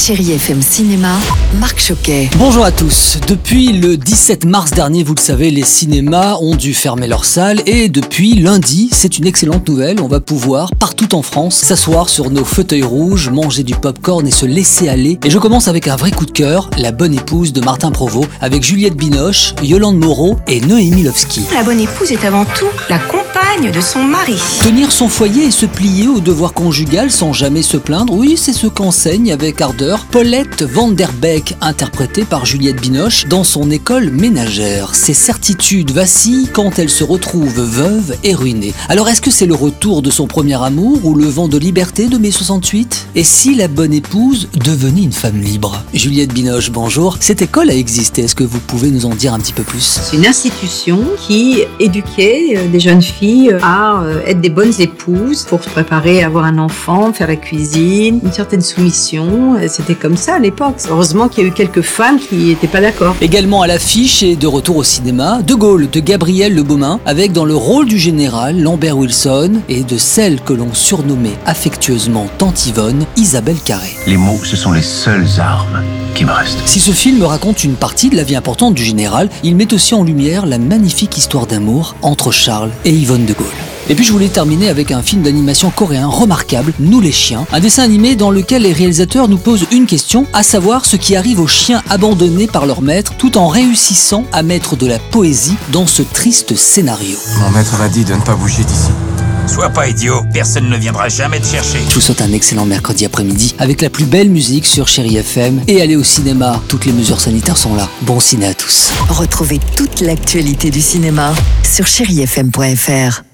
Chérie FM Cinéma, Marc Choquet. Bonjour à tous. Depuis le 17 mars dernier, vous le savez, les cinémas ont dû fermer leurs salles et depuis lundi, c'est une excellente nouvelle, on va pouvoir partout en France s'asseoir sur nos fauteuils rouges, manger du popcorn et se laisser aller. Et je commence avec un vrai coup de cœur, La bonne épouse de Martin Provost avec Juliette Binoche, Yolande Moreau et Noémie Lovski. La bonne épouse est avant tout la compagne de son mari. Tenir son foyer et se plier au devoir conjugal sans jamais se plaindre, oui, c'est ce qu'enseigne avec ardeur Paulette Vanderbeek, interprétée par Juliette Binoche dans son école ménagère. Ses certitudes vacillent quand elle se retrouve veuve et ruinée. Alors est-ce que c'est le retour de son premier amour ou le vent de liberté de mai 68 Et si la bonne épouse devenait une femme libre? Juliette Binoche, bonjour. Cette école a existé, est-ce que vous pouvez nous en dire un petit peu plus? C'est une institution qui éduquait euh, des jeunes filles à euh, être des bonnes épouses pour se préparer à avoir un enfant, faire la cuisine, une certaine soumission. Euh, C'était comme ça à l'époque. Heureusement qu'il y a eu quelques femmes qui n'étaient pas d'accord. Également à l'affiche et de retour au cinéma, De Gaulle de Gabriel Le Beaumain, avec dans le rôle du général Lambert Wilson et de celle que l'on surnommait affectueusement Tante Yvonne, Isabelle Carré. Les mots, ce sont les seules armes qui me restent. Si ce film raconte une partie de la vie importante du général, il met aussi en lumière la magnifique histoire d'amour entre Charles et Yvonne Et puis je voulais terminer avec un film d'animation coréen remarquable, Nous les chiens, un dessin animé dans lequel les réalisateurs nous posent une question, à savoir ce qui arrive aux chiens abandonnés par leur maître, tout en réussissant à mettre de la poésie dans ce triste scénario. Mon maître m'a dit de ne pas bouger d'ici. Sois pas idiot, personne ne viendra jamais te chercher. Je vous souhaite un excellent mercredi après-midi avec la plus belle musique sur Chéri FM et allez au cinéma, toutes les mesures sanitaires sont là. Bon ciné à tous. Retrouvez toute l'actualité du cinéma sur chérifm.fr.